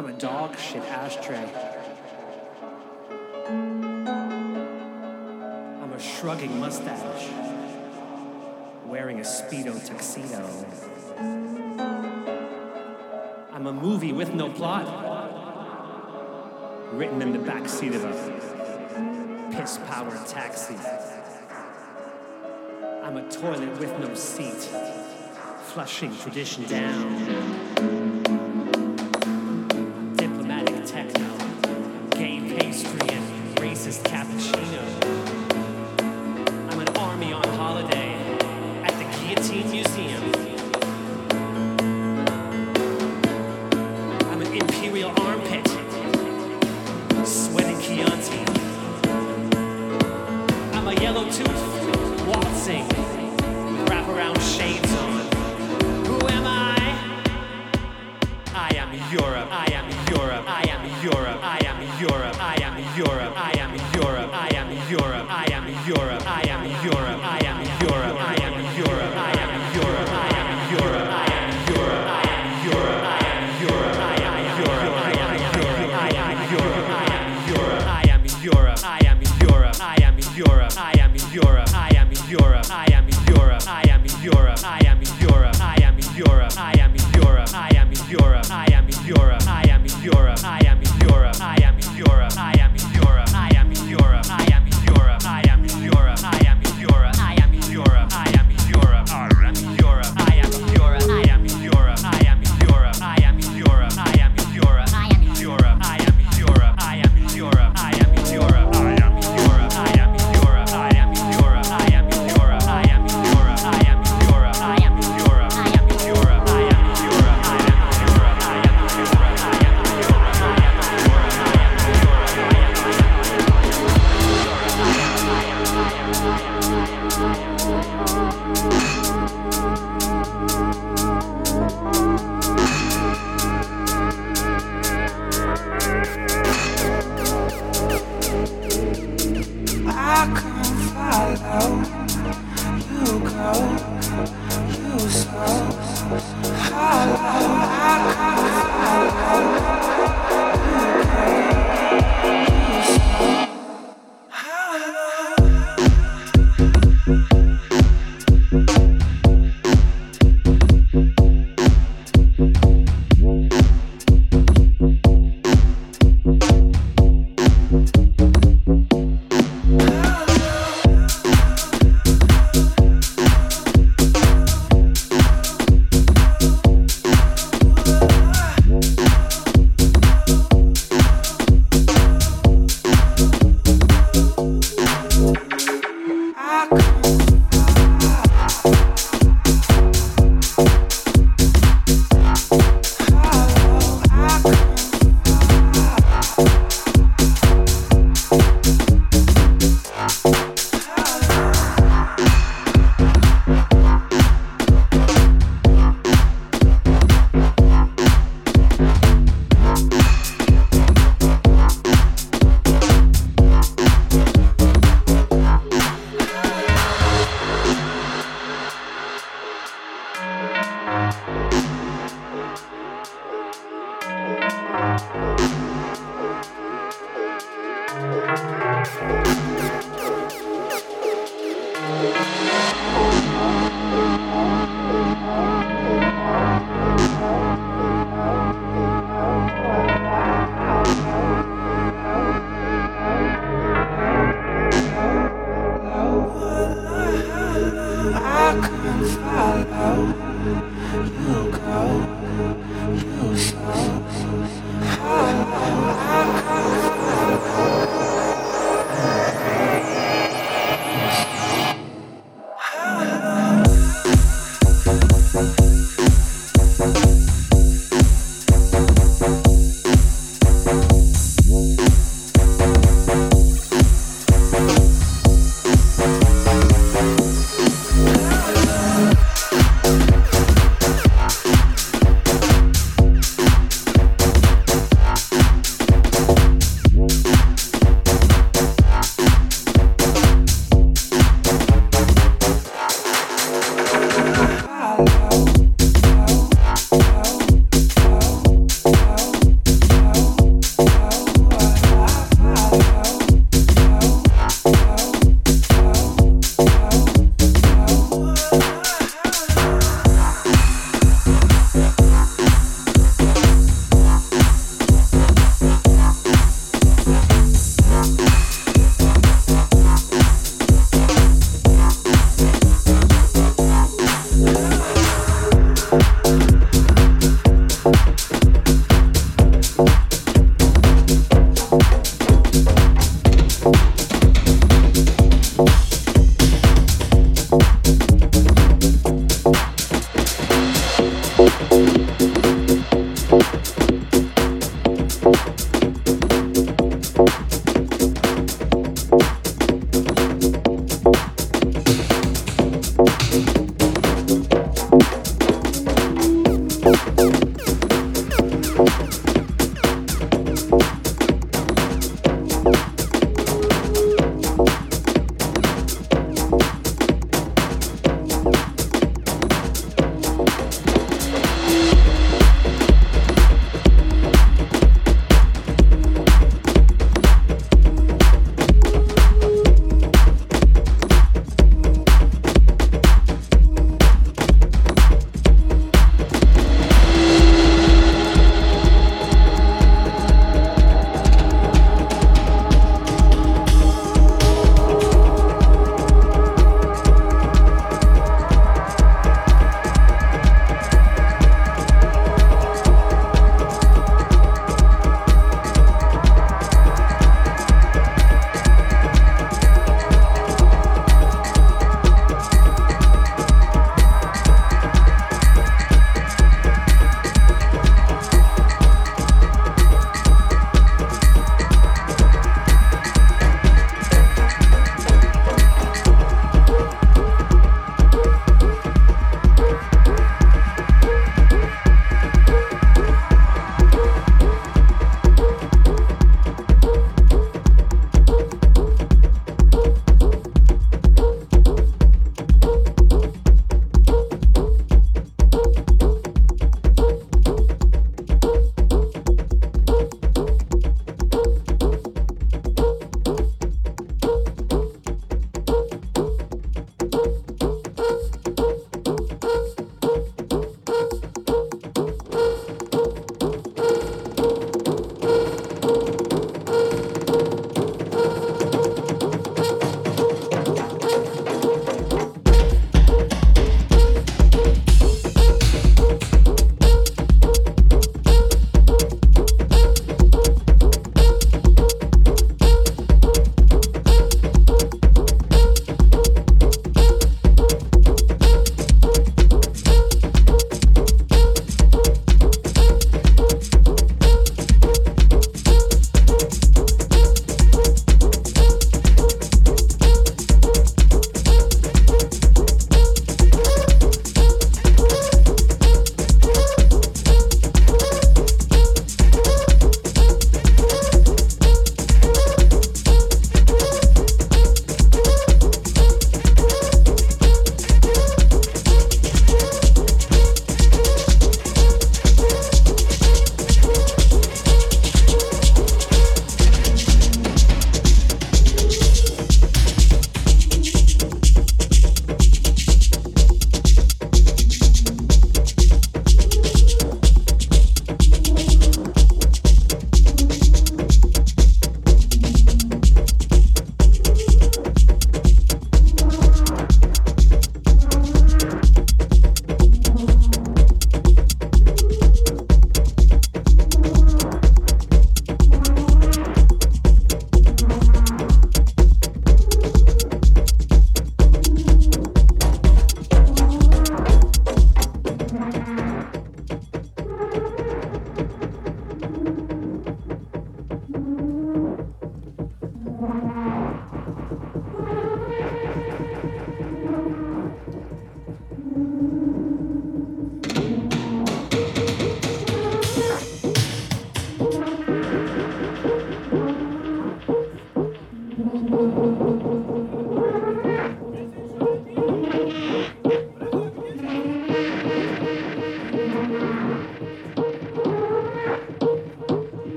I'm a dog shit ashtray. I'm a shrugging mustache, wearing a Speedo tuxedo. I'm a movie with no plot, written in the backseat of a piss powered taxi. I'm a toilet with no seat, flushing tradition down.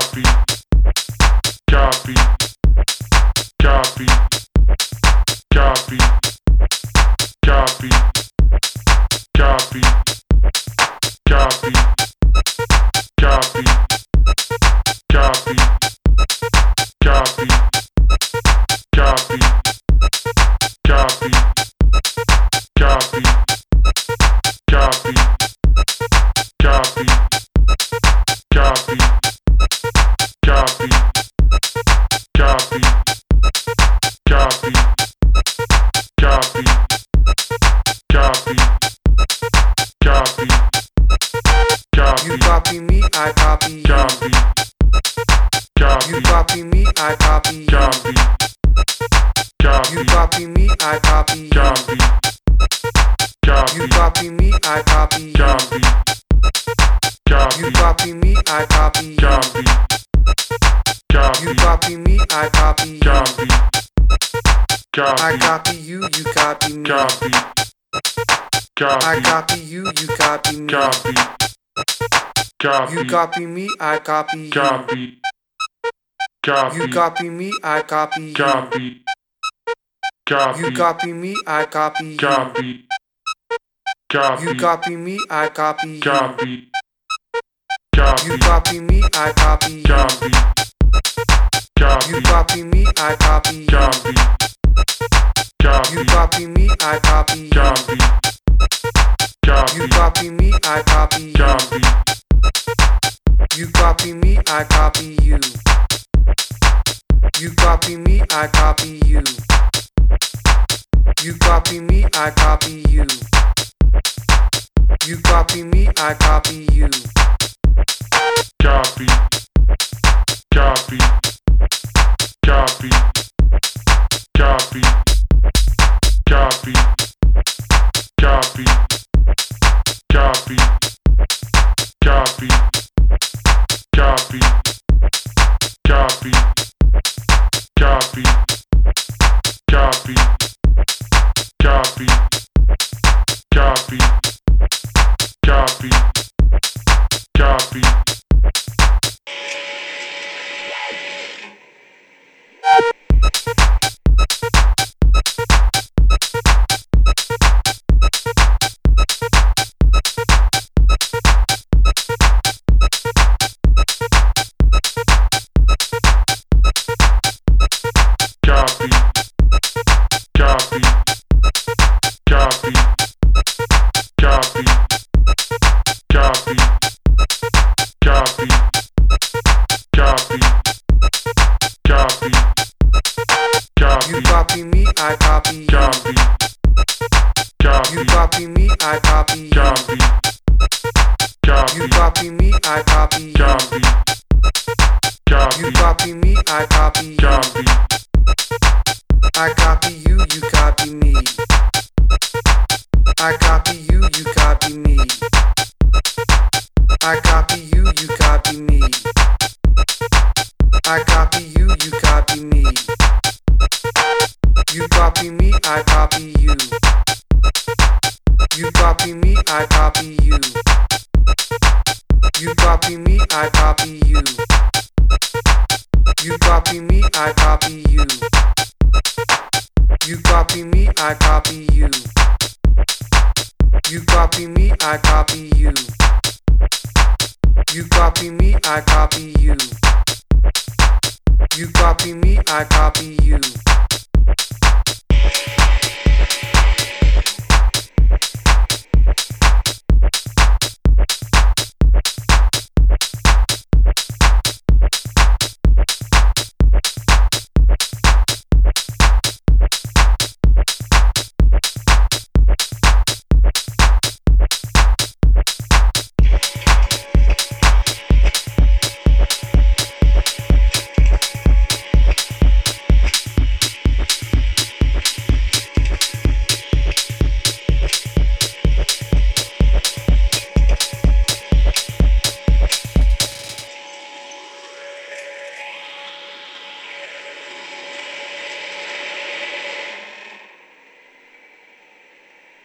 copy, copy, copy, copy, copy, copy, copy. Me, I copy you. Copy. Copy. You copy me, I copy you. Copy. Copy. You copy me, I copy you. Copy. Copy. You copy me, I copy you. Copy. Copy. You copy me, I copy you. Copy. Copy. You you copy me, I copy you. You copy. Copy. You copy me, I copy you. Copy. Copy. You copy me, I copy, copy. you. Copy. You copy me, I copy, copy. you. Copy. You copy me, I copy, copy. you. Copy. You copy me, I copy, copy. you. Copy. You copy me, I copy, copy. Copy. You copy me, I copy, copy. Copy. You copy me, I copy, copy. You copy me, I copy you. You copy. Me, I copy. you. You Copy. me, I Copy. You You copy me, I copy you copy, copy, copy, copy, copy, copy.